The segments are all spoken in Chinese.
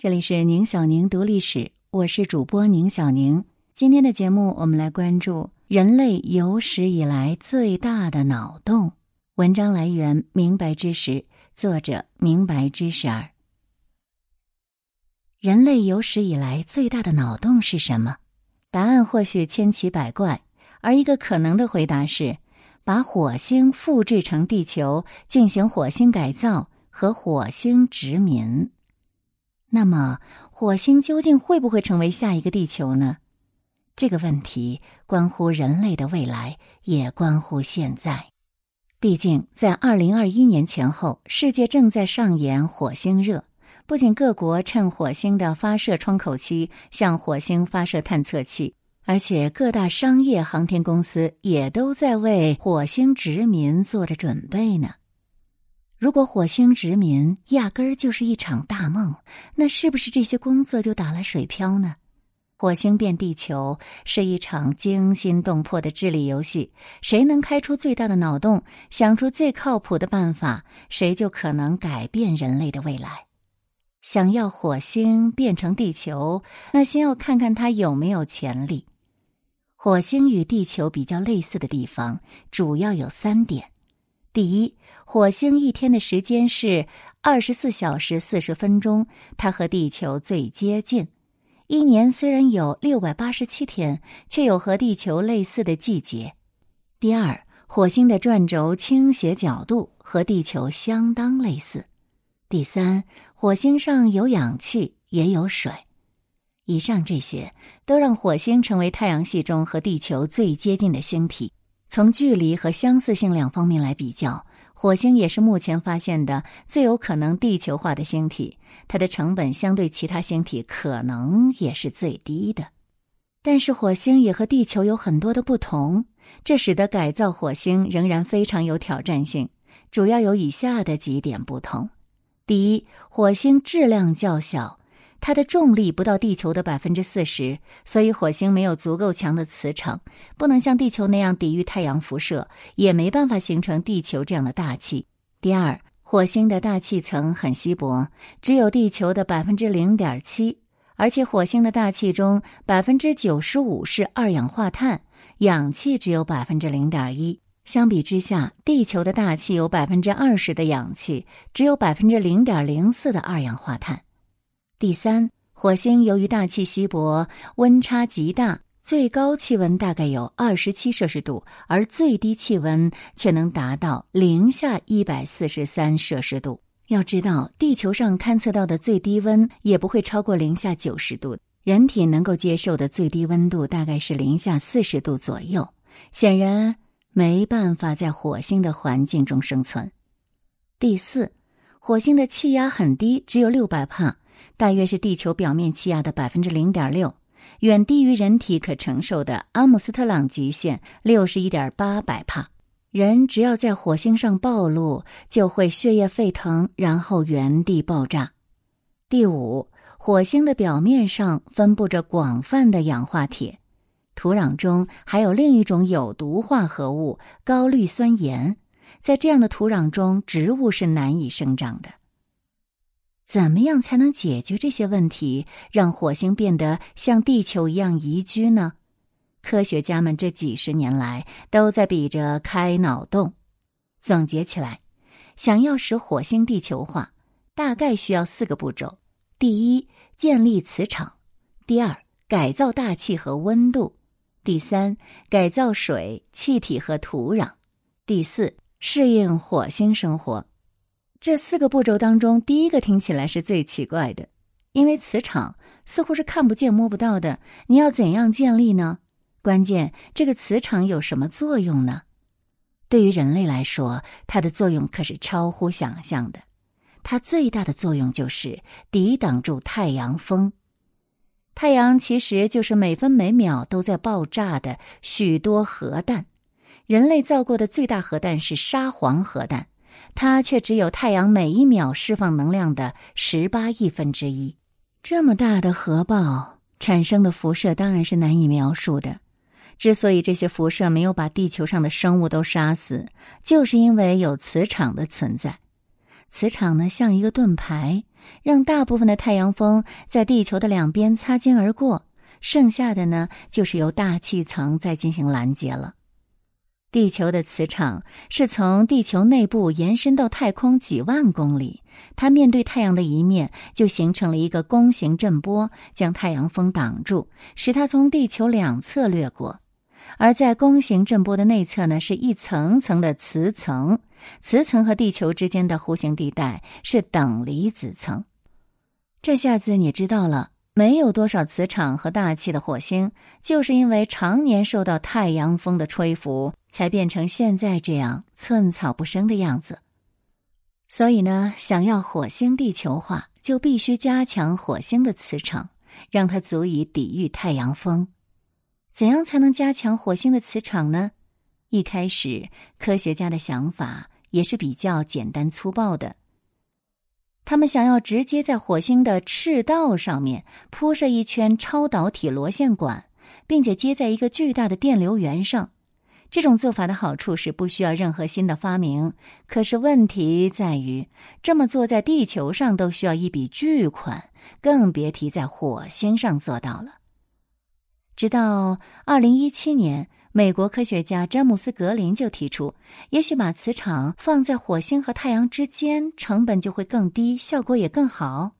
这里是宁小宁读历史，我是主播宁小宁。今天的节目，我们来关注人类有史以来最大的脑洞。文章来源：明白知识，作者：明白知识儿。人类有史以来最大的脑洞是什么？答案或许千奇百怪，而一个可能的回答是：把火星复制成地球，进行火星改造和火星殖民。那么，火星究竟会不会成为下一个地球呢？这个问题关乎人类的未来，也关乎现在。毕竟，在二零二一年前后，世界正在上演火星热。不仅各国趁火星的发射窗口期向火星发射探测器，而且各大商业航天公司也都在为火星殖民做着准备呢。如果火星殖民压根儿就是一场大梦，那是不是这些工作就打了水漂呢？火星变地球是一场惊心动魄的智力游戏，谁能开出最大的脑洞，想出最靠谱的办法，谁就可能改变人类的未来。想要火星变成地球，那先要看看它有没有潜力。火星与地球比较类似的地方主要有三点：第一，火星一天的时间是二十四小时四十分钟，它和地球最接近。一年虽然有六百八十七天，却有和地球类似的季节。第二，火星的转轴倾斜角度和地球相当类似。第三，火星上有氧气，也有水。以上这些都让火星成为太阳系中和地球最接近的星体。从距离和相似性两方面来比较。火星也是目前发现的最有可能地球化的星体，它的成本相对其他星体可能也是最低的。但是火星也和地球有很多的不同，这使得改造火星仍然非常有挑战性。主要有以下的几点不同：第一，火星质量较小。它的重力不到地球的百分之四十，所以火星没有足够强的磁场，不能像地球那样抵御太阳辐射，也没办法形成地球这样的大气。第二，火星的大气层很稀薄，只有地球的百分之零点七，而且火星的大气中百分之九十五是二氧化碳，氧气只有百分之零点一。相比之下，地球的大气有百分之二十的氧气，只有百分之零点零四的二氧化碳。第三，火星由于大气稀薄，温差极大，最高气温大概有二十七摄氏度，而最低气温却能达到零下一百四十三摄氏度。要知道，地球上勘测到的最低温也不会超过零下九十度，人体能够接受的最低温度大概是零下四十度左右。显然，没办法在火星的环境中生存。第四，火星的气压很低，只有六百帕。大约是地球表面气压的百分之零点六，远低于人体可承受的阿姆斯特朗极限六十一点八百帕。人只要在火星上暴露，就会血液沸腾，然后原地爆炸。第五，火星的表面上分布着广泛的氧化铁，土壤中还有另一种有毒化合物高氯酸盐，在这样的土壤中，植物是难以生长的。怎么样才能解决这些问题，让火星变得像地球一样宜居呢？科学家们这几十年来都在比着开脑洞。总结起来，想要使火星地球化，大概需要四个步骤：第一，建立磁场；第二，改造大气和温度；第三，改造水、气体和土壤；第四，适应火星生活。这四个步骤当中，第一个听起来是最奇怪的，因为磁场似乎是看不见摸不到的。你要怎样建立呢？关键，这个磁场有什么作用呢？对于人类来说，它的作用可是超乎想象的。它最大的作用就是抵挡住太阳风。太阳其实就是每分每秒都在爆炸的许多核弹。人类造过的最大核弹是沙皇核弹。它却只有太阳每一秒释放能量的十八亿分之一。这么大的核爆产生的辐射当然是难以描述的。之所以这些辐射没有把地球上的生物都杀死，就是因为有磁场的存在。磁场呢，像一个盾牌，让大部分的太阳风在地球的两边擦肩而过，剩下的呢，就是由大气层在进行拦截了。地球的磁场是从地球内部延伸到太空几万公里，它面对太阳的一面就形成了一个弓形震波，将太阳风挡住，使它从地球两侧掠过。而在弓形震波的内侧呢，是一层层的磁层，磁层和地球之间的弧形地带是等离子层。这下子你知道了。没有多少磁场和大气的火星，就是因为常年受到太阳风的吹拂，才变成现在这样寸草不生的样子。所以呢，想要火星地球化，就必须加强火星的磁场，让它足以抵御太阳风。怎样才能加强火星的磁场呢？一开始，科学家的想法也是比较简单粗暴的。他们想要直接在火星的赤道上面铺设一圈超导体螺线管，并且接在一个巨大的电流源上。这种做法的好处是不需要任何新的发明，可是问题在于，这么做在地球上都需要一笔巨款，更别提在火星上做到了。直到二零一七年。美国科学家詹姆斯·格林就提出，也许把磁场放在火星和太阳之间，成本就会更低，效果也更好。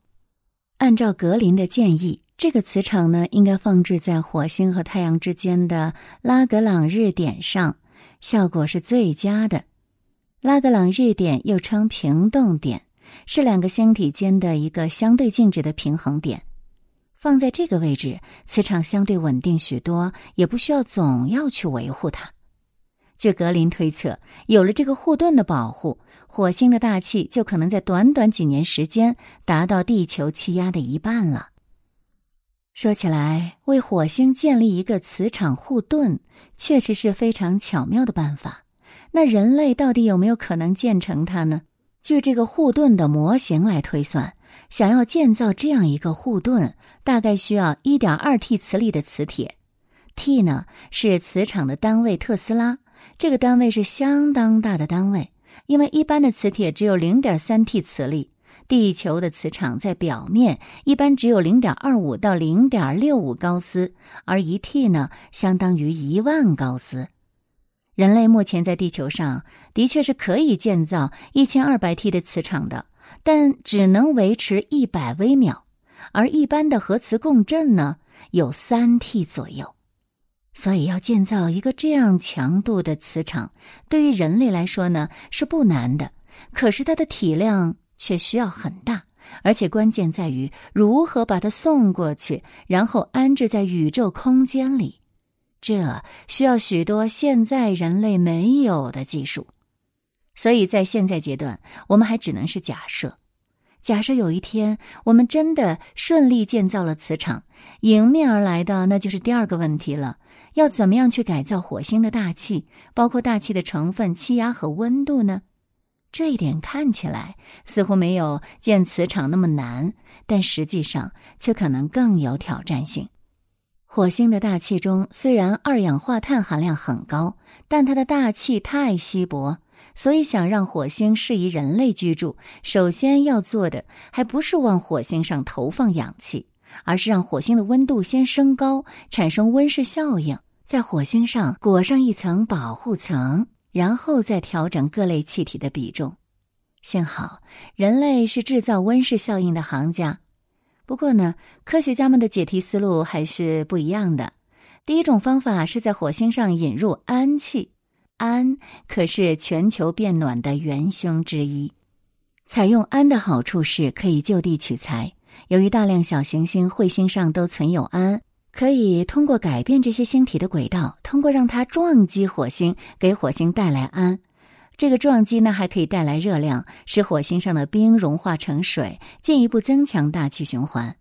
按照格林的建议，这个磁场呢，应该放置在火星和太阳之间的拉格朗日点上，效果是最佳的。拉格朗日点又称平动点，是两个星体间的一个相对静止的平衡点。放在这个位置，磁场相对稳定许多，也不需要总要去维护它。据格林推测，有了这个护盾的保护，火星的大气就可能在短短几年时间达到地球气压的一半了。说起来，为火星建立一个磁场护盾，确实是非常巧妙的办法。那人类到底有没有可能建成它呢？据这个护盾的模型来推算。想要建造这样一个护盾，大概需要一点二 T 磁力的磁铁。T 呢是磁场的单位，特斯拉这个单位是相当大的单位，因为一般的磁铁只有零点三 T 磁力。地球的磁场在表面一般只有零点二五到零点六五高斯，而一 T 呢相当于一万高斯。人类目前在地球上的确是可以建造一千二百 T 的磁场的。但只能维持一百微秒，而一般的核磁共振呢有三 T 左右，所以要建造一个这样强度的磁场，对于人类来说呢是不难的。可是它的体量却需要很大，而且关键在于如何把它送过去，然后安置在宇宙空间里，这需要许多现在人类没有的技术。所以在现在阶段，我们还只能是假设。假设有一天我们真的顺利建造了磁场，迎面而来的那就是第二个问题了：要怎么样去改造火星的大气，包括大气的成分、气压和温度呢？这一点看起来似乎没有建磁场那么难，但实际上却可能更有挑战性。火星的大气中虽然二氧化碳含量很高，但它的大气太稀薄。所以，想让火星适宜人类居住，首先要做的还不是往火星上投放氧气，而是让火星的温度先升高，产生温室效应，在火星上裹上一层保护层，然后再调整各类气体的比重。幸好，人类是制造温室效应的行家。不过呢，科学家们的解题思路还是不一样的。第一种方法是在火星上引入氨气。氨可是全球变暖的元凶之一。采用氨的好处是可以就地取材。由于大量小行星、彗星上都存有氨，可以通过改变这些星体的轨道，通过让它撞击火星，给火星带来氨。这个撞击呢，还可以带来热量，使火星上的冰融化成水，进一步增强大气循环。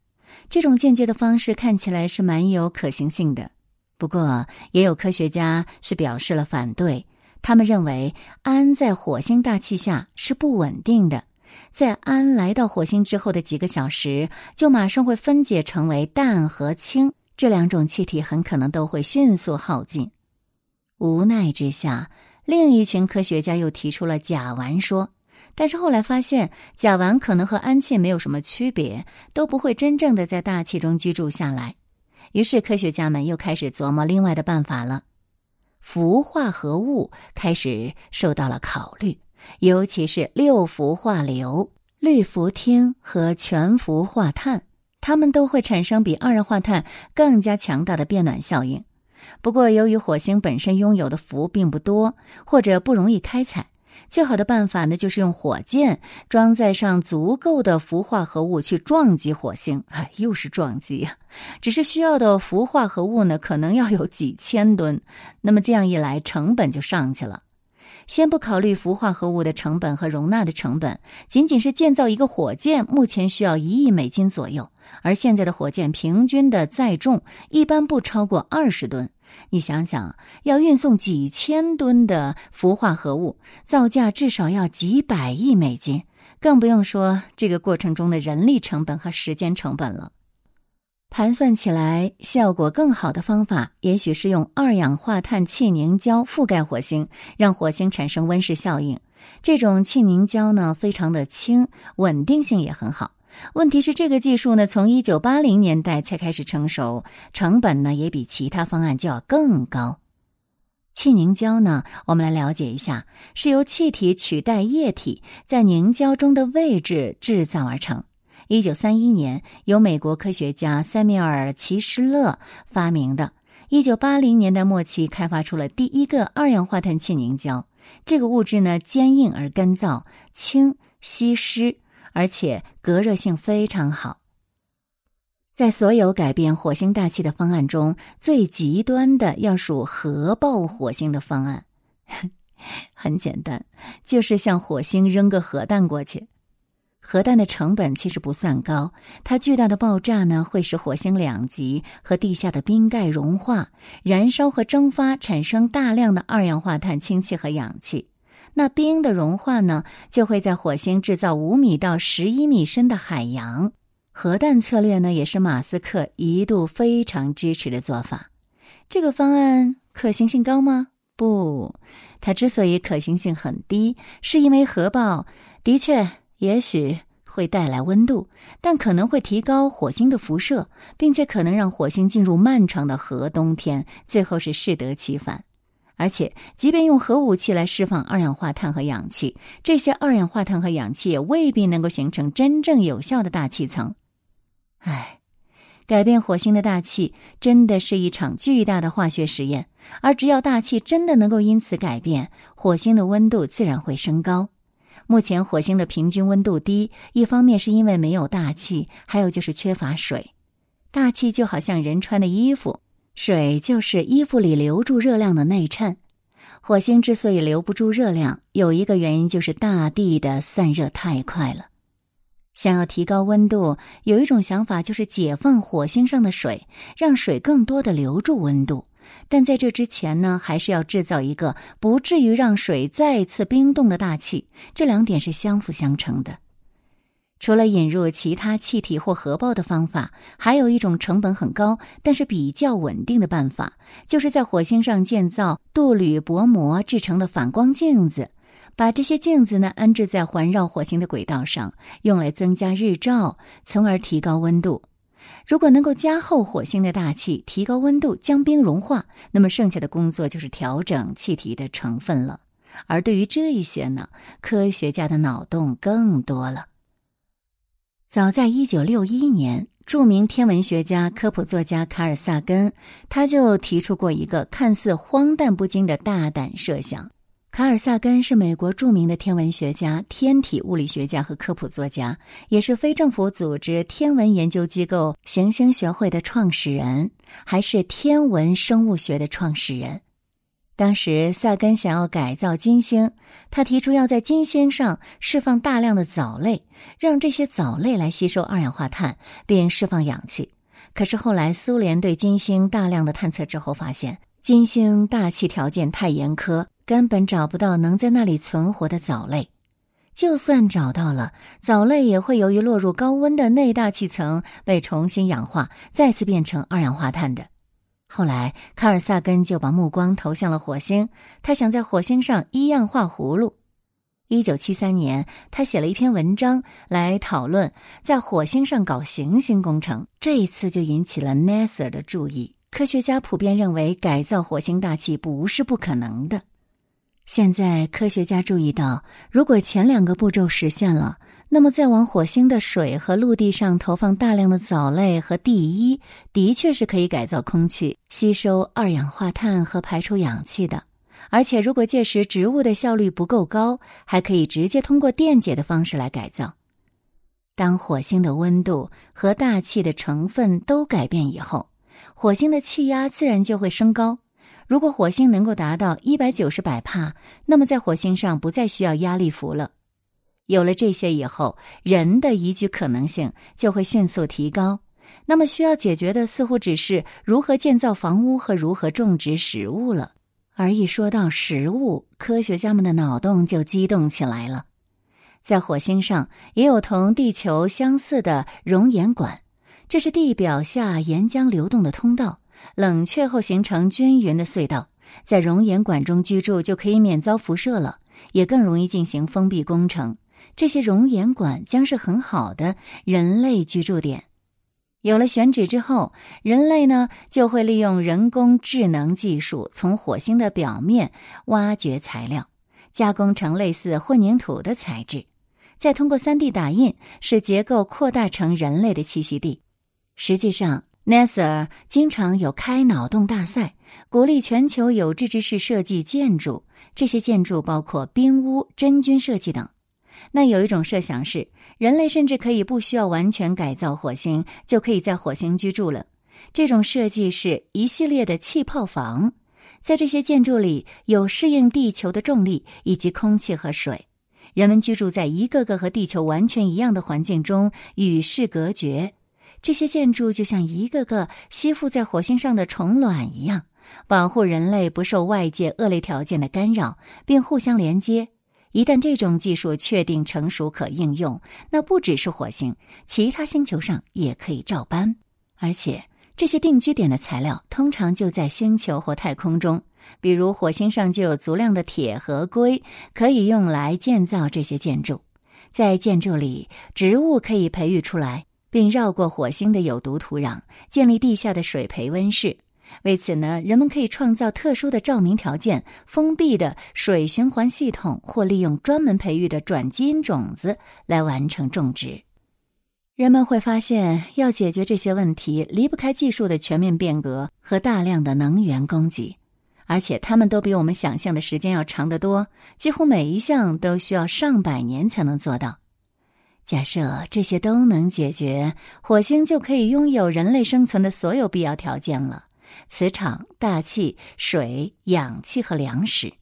这种间接的方式看起来是蛮有可行性的。不过，也有科学家是表示了反对。他们认为，氨在火星大气下是不稳定的，在氨来到火星之后的几个小时，就马上会分解成为氮和氢这两种气体，很可能都会迅速耗尽。无奈之下，另一群科学家又提出了甲烷说，但是后来发现，甲烷可能和氨气没有什么区别，都不会真正的在大气中居住下来。于是科学家们又开始琢磨另外的办法了。氟化合物开始受到了考虑，尤其是六氟化硫、氯氟烃和全氟化碳，它们都会产生比二氧化碳更加强大的变暖效应。不过，由于火星本身拥有的氟并不多，或者不容易开采。最好的办法呢，就是用火箭装载上足够的氟化合物去撞击火星。哎，又是撞击呀！只是需要的氟化合物呢，可能要有几千吨。那么这样一来，成本就上去了。先不考虑氟化合物的成本和容纳的成本，仅仅是建造一个火箭，目前需要一亿美金左右。而现在的火箭平均的载重一般不超过二十吨。你想想，要运送几千吨的氟化合物，造价至少要几百亿美金，更不用说这个过程中的人力成本和时间成本了。盘算起来，效果更好的方法，也许是用二氧化碳气凝胶覆盖火星，让火星产生温室效应。这种气凝胶呢，非常的轻，稳定性也很好。问题是，这个技术呢，从一九八零年代才开始成熟，成本呢也比其他方案就要更高。气凝胶呢，我们来了解一下，是由气体取代液体在凝胶中的位置制造而成。一九三一年，由美国科学家塞缪尔·齐施勒发明的。一九八零年代末期，开发出了第一个二氧化碳气凝胶。这个物质呢，坚硬而干燥，轻吸湿。而且隔热性非常好。在所有改变火星大气的方案中，最极端的要数核爆火星的方案。很简单，就是向火星扔个核弹过去。核弹的成本其实不算高，它巨大的爆炸呢，会使火星两极和地下的冰盖融化，燃烧和蒸发，产生大量的二氧化碳氢气和氧气。那冰的融化呢，就会在火星制造五米到十一米深的海洋。核弹策略呢，也是马斯克一度非常支持的做法。这个方案可行性高吗？不，它之所以可行性很低，是因为核爆的确也许会带来温度，但可能会提高火星的辐射，并且可能让火星进入漫长的核冬天，最后是适得其反。而且，即便用核武器来释放二氧化碳和氧气，这些二氧化碳和氧气也未必能够形成真正有效的大气层。唉，改变火星的大气真的是一场巨大的化学实验。而只要大气真的能够因此改变，火星的温度自然会升高。目前火星的平均温度低，一方面是因为没有大气，还有就是缺乏水。大气就好像人穿的衣服。水就是衣服里留住热量的内衬。火星之所以留不住热量，有一个原因就是大地的散热太快了。想要提高温度，有一种想法就是解放火星上的水，让水更多的留住温度。但在这之前呢，还是要制造一个不至于让水再次冰冻的大气。这两点是相辅相成的。除了引入其他气体或核爆的方法，还有一种成本很高但是比较稳定的办法，就是在火星上建造镀铝薄膜制成的反光镜子，把这些镜子呢安置在环绕火星的轨道上，用来增加日照，从而提高温度。如果能够加厚火星的大气，提高温度，将冰融化，那么剩下的工作就是调整气体的成分了。而对于这一些呢，科学家的脑洞更多了。早在一九六一年，著名天文学家、科普作家卡尔萨根，他就提出过一个看似荒诞不经的大胆设想。卡尔萨根是美国著名的天文学家、天体物理学家和科普作家，也是非政府组织天文研究机构行星学会的创始人，还是天文生物学的创始人。当时，萨根想要改造金星，他提出要在金星上释放大量的藻类，让这些藻类来吸收二氧化碳并释放氧气。可是后来，苏联对金星大量的探测之后，发现金星大气条件太严苛，根本找不到能在那里存活的藻类。就算找到了，藻类也会由于落入高温的内大气层被重新氧化，再次变成二氧化碳的。后来，卡尔萨根就把目光投向了火星，他想在火星上一样画葫芦。一九七三年，他写了一篇文章来讨论在火星上搞行星工程，这一次就引起了 NASA 的注意。科学家普遍认为，改造火星大气不是不可能的。现在，科学家注意到，如果前两个步骤实现了，那么再往火星的水和陆地上投放大量的藻类和地衣，的确是可以改造空气，吸收二氧化碳和排出氧气的。而且，如果届时植物的效率不够高，还可以直接通过电解的方式来改造。当火星的温度和大气的成分都改变以后，火星的气压自然就会升高。如果火星能够达到一百九十百帕，那么在火星上不再需要压力服了。有了这些以后，人的宜居可能性就会迅速提高。那么需要解决的似乎只是如何建造房屋和如何种植食物了。而一说到食物，科学家们的脑洞就激动起来了。在火星上也有同地球相似的熔岩管。这是地表下岩浆流动的通道，冷却后形成均匀的隧道。在熔岩管中居住就可以免遭辐射了，也更容易进行封闭工程。这些熔岩管将是很好的人类居住点。有了选址之后，人类呢就会利用人工智能技术，从火星的表面挖掘材料，加工成类似混凝土的材质，再通过 3D 打印使结构扩大成人类的栖息地。实际上，NASA 经常有开脑洞大赛，鼓励全球有志之士设计建筑。这些建筑包括冰屋、真菌设计等。那有一种设想是，人类甚至可以不需要完全改造火星，就可以在火星居住了。这种设计是一系列的气泡房，在这些建筑里有适应地球的重力以及空气和水，人们居住在一个个和地球完全一样的环境中，与世隔绝。这些建筑就像一个个吸附在火星上的虫卵一样，保护人类不受外界恶劣条件的干扰，并互相连接。一旦这种技术确定成熟可应用，那不只是火星，其他星球上也可以照搬。而且，这些定居点的材料通常就在星球或太空中，比如火星上就有足量的铁和硅，可以用来建造这些建筑。在建筑里，植物可以培育出来。并绕过火星的有毒土壤，建立地下的水培温室。为此呢，人们可以创造特殊的照明条件、封闭的水循环系统，或利用专门培育的转基因种子来完成种植。人们会发现，要解决这些问题，离不开技术的全面变革和大量的能源供给，而且他们都比我们想象的时间要长得多。几乎每一项都需要上百年才能做到。假设这些都能解决，火星就可以拥有人类生存的所有必要条件了：磁场、大气、水、氧气和粮食。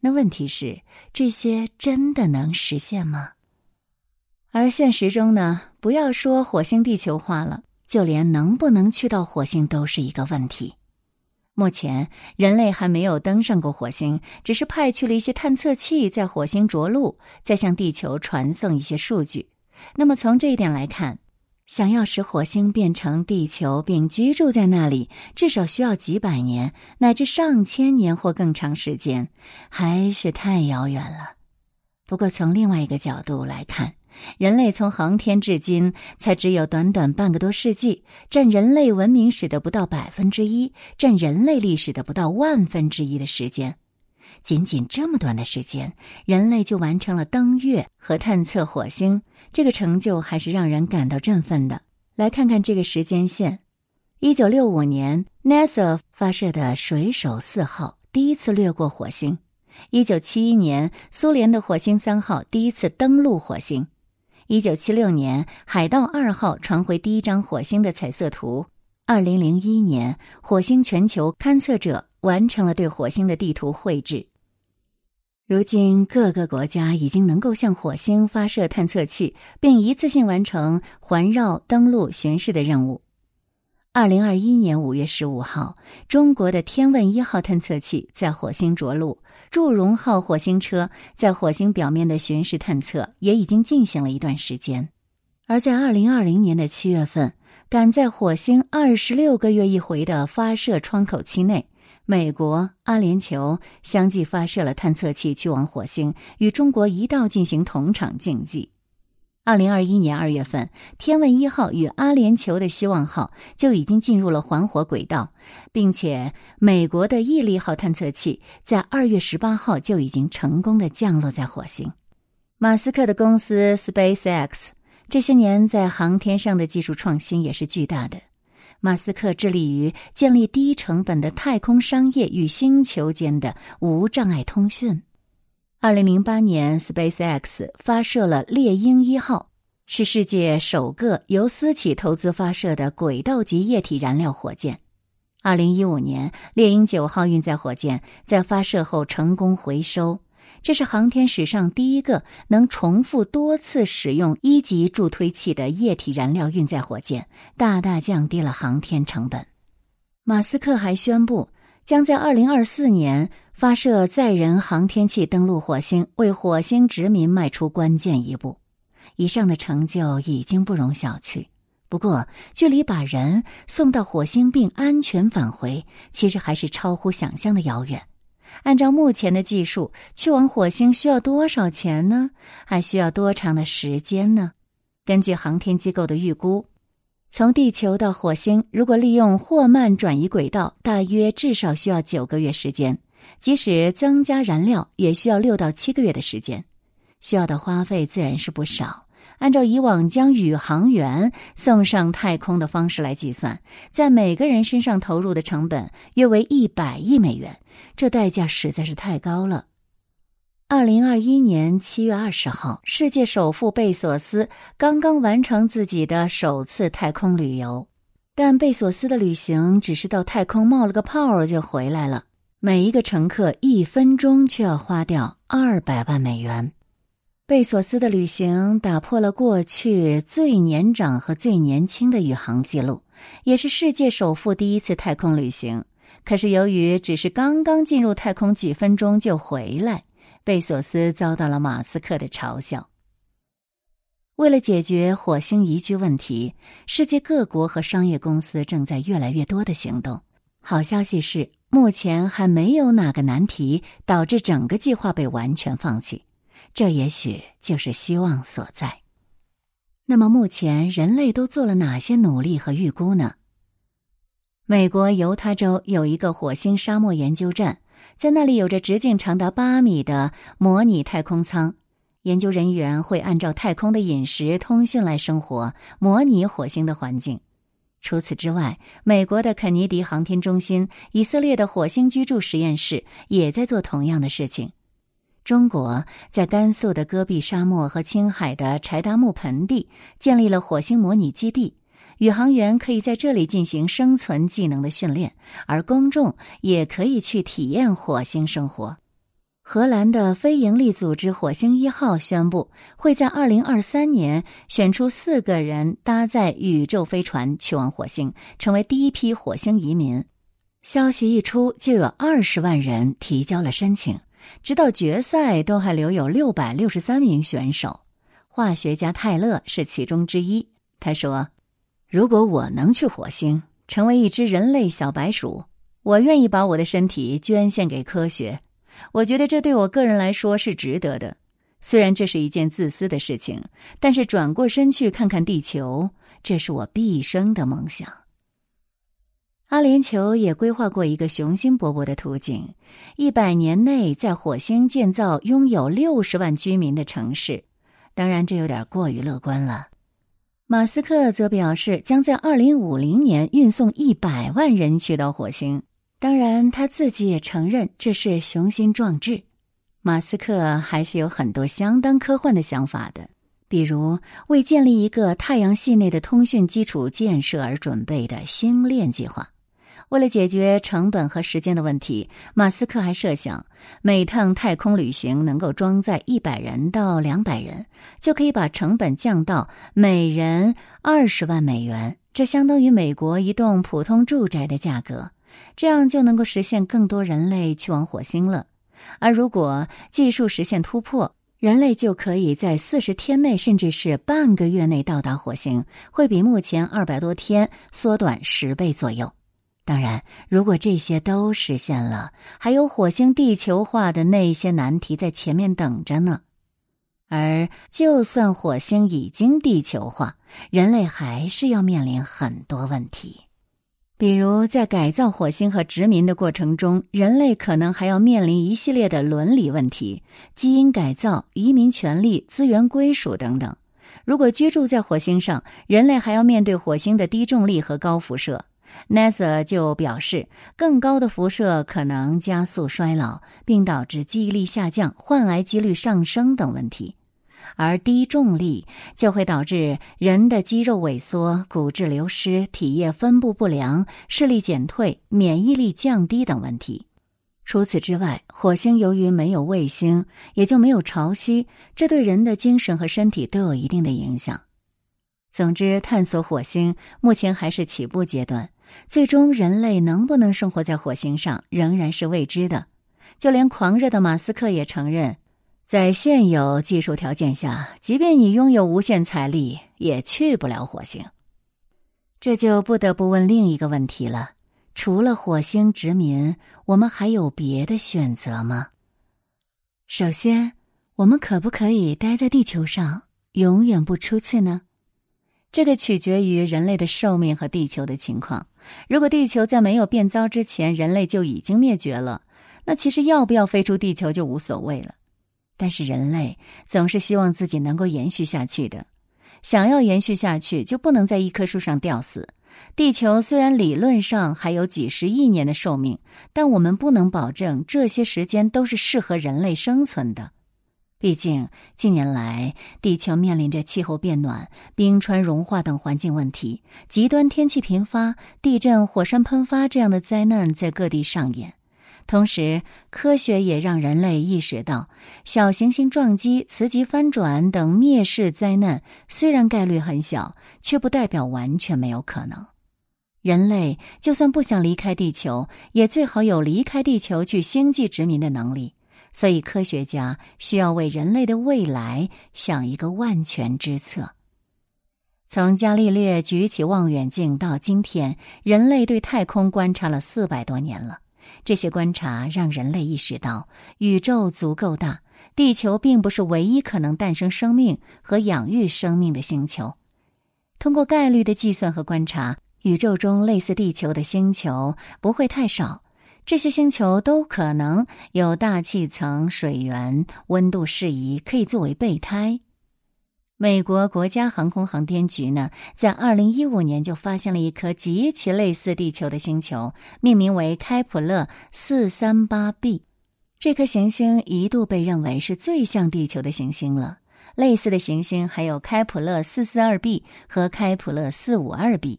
那问题是，这些真的能实现吗？而现实中呢？不要说火星地球化了，就连能不能去到火星都是一个问题。目前，人类还没有登上过火星，只是派去了一些探测器在火星着陆，再向地球传送一些数据。那么从这一点来看，想要使火星变成地球并居住在那里，至少需要几百年乃至上千年或更长时间，还是太遥远了。不过从另外一个角度来看，人类从航天至今才只有短短半个多世纪，占人类文明史的不到百分之一，占人类历史的不到万分之一的时间。仅仅这么短的时间，人类就完成了登月和探测火星。这个成就还是让人感到振奋的。来看看这个时间线：一九六五年，NASA 发射的水手四号第一次掠过火星；一九七一年，苏联的火星三号第一次登陆火星；一九七六年，海盗二号传回第一张火星的彩色图；二零零一年，火星全球勘测者完成了对火星的地图绘制。如今，各个国家已经能够向火星发射探测器，并一次性完成环绕、登陆、巡视的任务。二零二一年五月十五号，中国的天问一号探测器在火星着陆，祝融号火星车在火星表面的巡视探测也已经进行了一段时间。而在二零二零年的七月份，赶在火星二十六个月一回的发射窗口期内。美国、阿联酋相继发射了探测器去往火星，与中国一道进行同场竞技。二零二一年二月份，天问一号与阿联酋的希望号就已经进入了环火轨道，并且美国的毅力号探测器在二月十八号就已经成功的降落在火星。马斯克的公司 SpaceX 这些年在航天上的技术创新也是巨大的。马斯克致力于建立低成本的太空商业与星球间的无障碍通讯。二零零八年，SpaceX 发射了猎鹰一号，是世界首个由私企投资发射的轨道级液体燃料火箭。二零一五年，猎鹰九号运载火箭在发射后成功回收。这是航天史上第一个能重复多次使用一级助推器的液体燃料运载火箭，大大降低了航天成本。马斯克还宣布，将在二零二四年发射载人航天器登陆火星，为火星殖民迈出关键一步。以上的成就已经不容小觑，不过，距离把人送到火星并安全返回，其实还是超乎想象的遥远。按照目前的技术，去往火星需要多少钱呢？还需要多长的时间呢？根据航天机构的预估，从地球到火星，如果利用霍曼转移轨道，大约至少需要九个月时间。即使增加燃料，也需要六到七个月的时间。需要的花费自然是不少。按照以往将宇航员送上太空的方式来计算，在每个人身上投入的成本约为一百亿美元。这代价实在是太高了。二零二一年七月二十号，世界首富贝索斯刚刚完成自己的首次太空旅游，但贝索斯的旅行只是到太空冒了个泡就回来了。每一个乘客一分钟却要花掉二百万美元。贝索斯的旅行打破了过去最年长和最年轻的宇航记录，也是世界首富第一次太空旅行。可是，由于只是刚刚进入太空几分钟就回来，贝索斯遭到了马斯克的嘲笑。为了解决火星宜居问题，世界各国和商业公司正在越来越多的行动。好消息是，目前还没有哪个难题导致整个计划被完全放弃，这也许就是希望所在。那么，目前人类都做了哪些努力和预估呢？美国犹他州有一个火星沙漠研究站，在那里有着直径长达八米的模拟太空舱。研究人员会按照太空的饮食、通讯来生活，模拟火星的环境。除此之外，美国的肯尼迪航天中心、以色列的火星居住实验室也在做同样的事情。中国在甘肃的戈壁沙漠和青海的柴达木盆地建立了火星模拟基地。宇航员可以在这里进行生存技能的训练，而公众也可以去体验火星生活。荷兰的非营利组织“火星一号”宣布，会在二零二三年选出四个人搭载宇宙飞船去往火星，成为第一批火星移民。消息一出，就有二十万人提交了申请，直到决赛都还留有六百六十三名选手。化学家泰勒是其中之一，他说。如果我能去火星，成为一只人类小白鼠，我愿意把我的身体捐献给科学。我觉得这对我个人来说是值得的。虽然这是一件自私的事情，但是转过身去看看地球，这是我毕生的梦想。阿联酋也规划过一个雄心勃勃的图景：一百年内在火星建造拥有六十万居民的城市。当然，这有点过于乐观了。马斯克则表示，将在二零五零年运送一百万人去到火星。当然，他自己也承认这是雄心壮志。马斯克还是有很多相当科幻的想法的，比如为建立一个太阳系内的通讯基础建设而准备的星链计划。为了解决成本和时间的问题，马斯克还设想，每趟太空旅行能够装载一百人到两百人，就可以把成本降到每人二十万美元，这相当于美国一栋普通住宅的价格。这样就能够实现更多人类去往火星了。而如果技术实现突破，人类就可以在四十天内，甚至是半个月内到达火星，会比目前二百多天缩短十倍左右。当然，如果这些都实现了，还有火星地球化的那些难题在前面等着呢。而就算火星已经地球化，人类还是要面临很多问题，比如在改造火星和殖民的过程中，人类可能还要面临一系列的伦理问题、基因改造、移民权利、资源归属等等。如果居住在火星上，人类还要面对火星的低重力和高辐射。NASA 就表示，更高的辐射可能加速衰老，并导致记忆力下降、患癌几率上升等问题；而低重力就会导致人的肌肉萎缩、骨质流失、体液分布不良、视力减退、免疫力降低等问题。除此之外，火星由于没有卫星，也就没有潮汐，这对人的精神和身体都有一定的影响。总之，探索火星目前还是起步阶段。最终，人类能不能生活在火星上，仍然是未知的。就连狂热的马斯克也承认，在现有技术条件下，即便你拥有无限财力，也去不了火星。这就不得不问另一个问题了：除了火星殖民，我们还有别的选择吗？首先，我们可不可以待在地球上，永远不出去呢？这个取决于人类的寿命和地球的情况。如果地球在没有变糟之前，人类就已经灭绝了，那其实要不要飞出地球就无所谓了。但是人类总是希望自己能够延续下去的，想要延续下去，就不能在一棵树上吊死。地球虽然理论上还有几十亿年的寿命，但我们不能保证这些时间都是适合人类生存的。毕竟，近年来地球面临着气候变暖、冰川融化等环境问题，极端天气频发，地震、火山喷发这样的灾难在各地上演。同时，科学也让人类意识到，小行星撞击、磁极翻转等灭世灾难虽然概率很小，却不代表完全没有可能。人类就算不想离开地球，也最好有离开地球去星际殖民的能力。所以，科学家需要为人类的未来想一个万全之策。从伽利略举起望远镜到今天，人类对太空观察了四百多年了。这些观察让人类意识到，宇宙足够大，地球并不是唯一可能诞生生命和养育生命的星球。通过概率的计算和观察，宇宙中类似地球的星球不会太少。这些星球都可能有大气层、水源、温度适宜，可以作为备胎。美国国家航空航天局呢，在二零一五年就发现了一颗极其类似地球的星球，命名为开普勒四三八 b。这颗行星一度被认为是最像地球的行星了。类似的行星还有开普勒四四二 b 和开普勒四五二 b。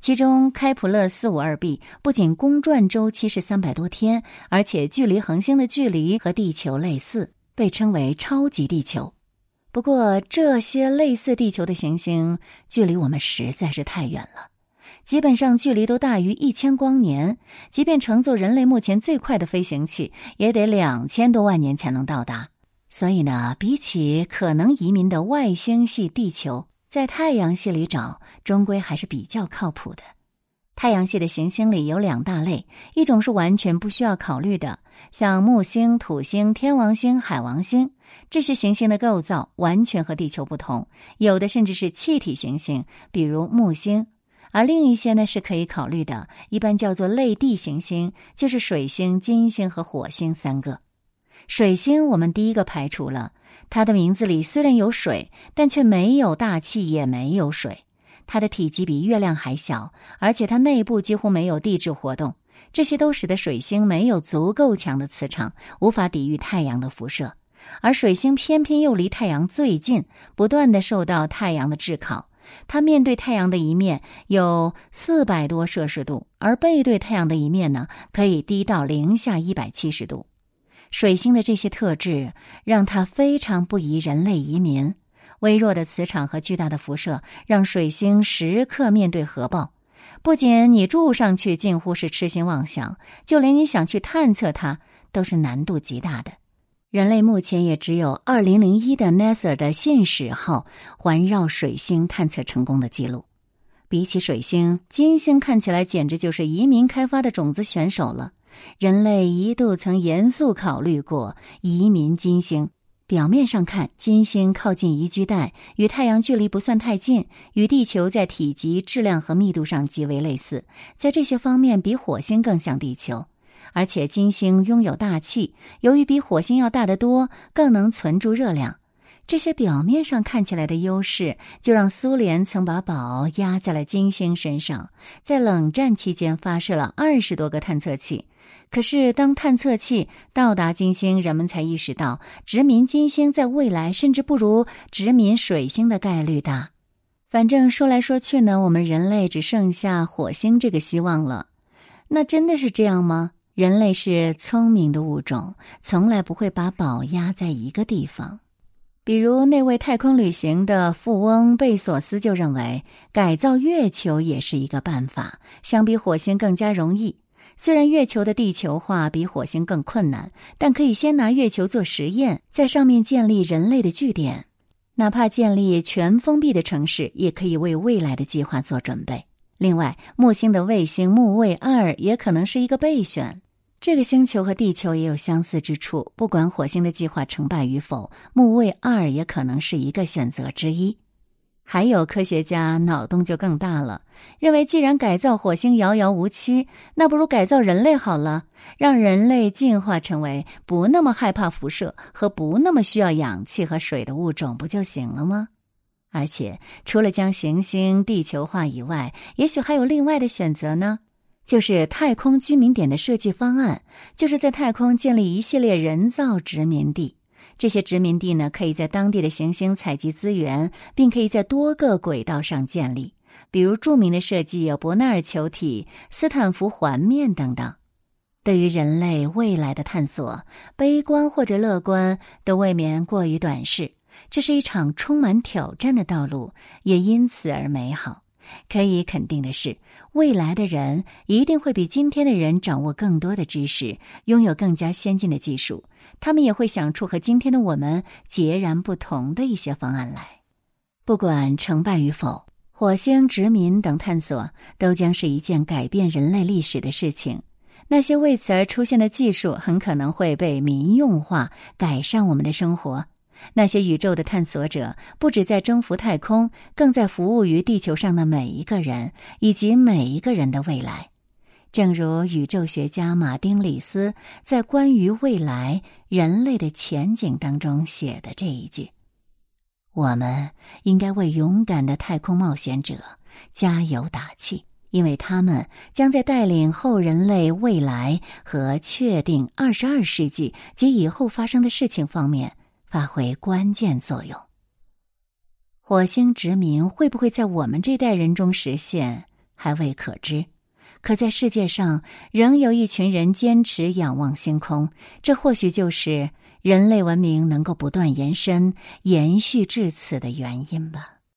其中，开普勒四五二 b 不仅公转周期是三百多天，而且距离恒星的距离和地球类似，被称为超级地球。不过，这些类似地球的行星距离我们实在是太远了，基本上距离都大于一千光年。即便乘坐人类目前最快的飞行器，也得两千多万年才能到达。所以呢，比起可能移民的外星系地球。在太阳系里找，终归还是比较靠谱的。太阳系的行星里有两大类，一种是完全不需要考虑的，像木星、土星、天王星、海王星这些行星的构造完全和地球不同，有的甚至是气体行星，比如木星。而另一些呢是可以考虑的，一般叫做类地行星，就是水星、金星和火星三个。水星我们第一个排除了。它的名字里虽然有水，但却没有大气，也没有水。它的体积比月亮还小，而且它内部几乎没有地质活动。这些都使得水星没有足够强的磁场，无法抵御太阳的辐射。而水星偏偏又离太阳最近，不断的受到太阳的炙烤。它面对太阳的一面有四百多摄氏度，而背对太阳的一面呢，可以低到零下一百七十度。水星的这些特质让它非常不宜人类移民。微弱的磁场和巨大的辐射让水星时刻面对核爆。不仅你住上去近乎是痴心妄想，就连你想去探测它都是难度极大的。人类目前也只有2001的 NASA 的信使号环绕水星探测成功的记录。比起水星，金星看起来简直就是移民开发的种子选手了。人类一度曾严肃考虑过移民金星。表面上看，金星靠近宜居带，与太阳距离不算太近，与地球在体积、质量和密度上极为类似，在这些方面比火星更像地球。而且金星拥有大气，由于比火星要大得多，更能存住热量。这些表面上看起来的优势，就让苏联曾把宝压在了金星身上，在冷战期间发射了二十多个探测器。可是，当探测器到达金星，人们才意识到，殖民金星在未来甚至不如殖民水星的概率大。反正说来说去呢，我们人类只剩下火星这个希望了。那真的是这样吗？人类是聪明的物种，从来不会把宝压在一个地方。比如那位太空旅行的富翁贝索斯就认为，改造月球也是一个办法，相比火星更加容易。虽然月球的地球化比火星更困难，但可以先拿月球做实验，在上面建立人类的据点，哪怕建立全封闭的城市，也可以为未来的计划做准备。另外，木星的卫星木卫二也可能是一个备选。这个星球和地球也有相似之处，不管火星的计划成败与否，木卫二也可能是一个选择之一。还有科学家脑洞就更大了，认为既然改造火星遥遥无期，那不如改造人类好了，让人类进化成为不那么害怕辐射和不那么需要氧气和水的物种，不就行了吗？而且，除了将行星地球化以外，也许还有另外的选择呢，就是太空居民点的设计方案，就是在太空建立一系列人造殖民地。这些殖民地呢，可以在当地的行星采集资源，并可以在多个轨道上建立。比如著名的设计有伯纳尔球体、斯坦福环面等等。对于人类未来的探索，悲观或者乐观都未免过于短视。这是一场充满挑战的道路，也因此而美好。可以肯定的是，未来的人一定会比今天的人掌握更多的知识，拥有更加先进的技术。他们也会想出和今天的我们截然不同的一些方案来。不管成败与否，火星殖民等探索都将是一件改变人类历史的事情。那些为此而出现的技术很可能会被民用化，改善我们的生活。那些宇宙的探索者不止在征服太空，更在服务于地球上的每一个人以及每一个人的未来。正如宇宙学家马丁·里斯在关于未来人类的前景当中写的这一句：“我们应该为勇敢的太空冒险者加油打气，因为他们将在带领后人类未来和确定二十二世纪及以后发生的事情方面发挥关键作用。”火星殖民会不会在我们这代人中实现，还未可知。可在世界上，仍有一群人坚持仰望星空，这或许就是人类文明能够不断延伸、延续至此的原因吧。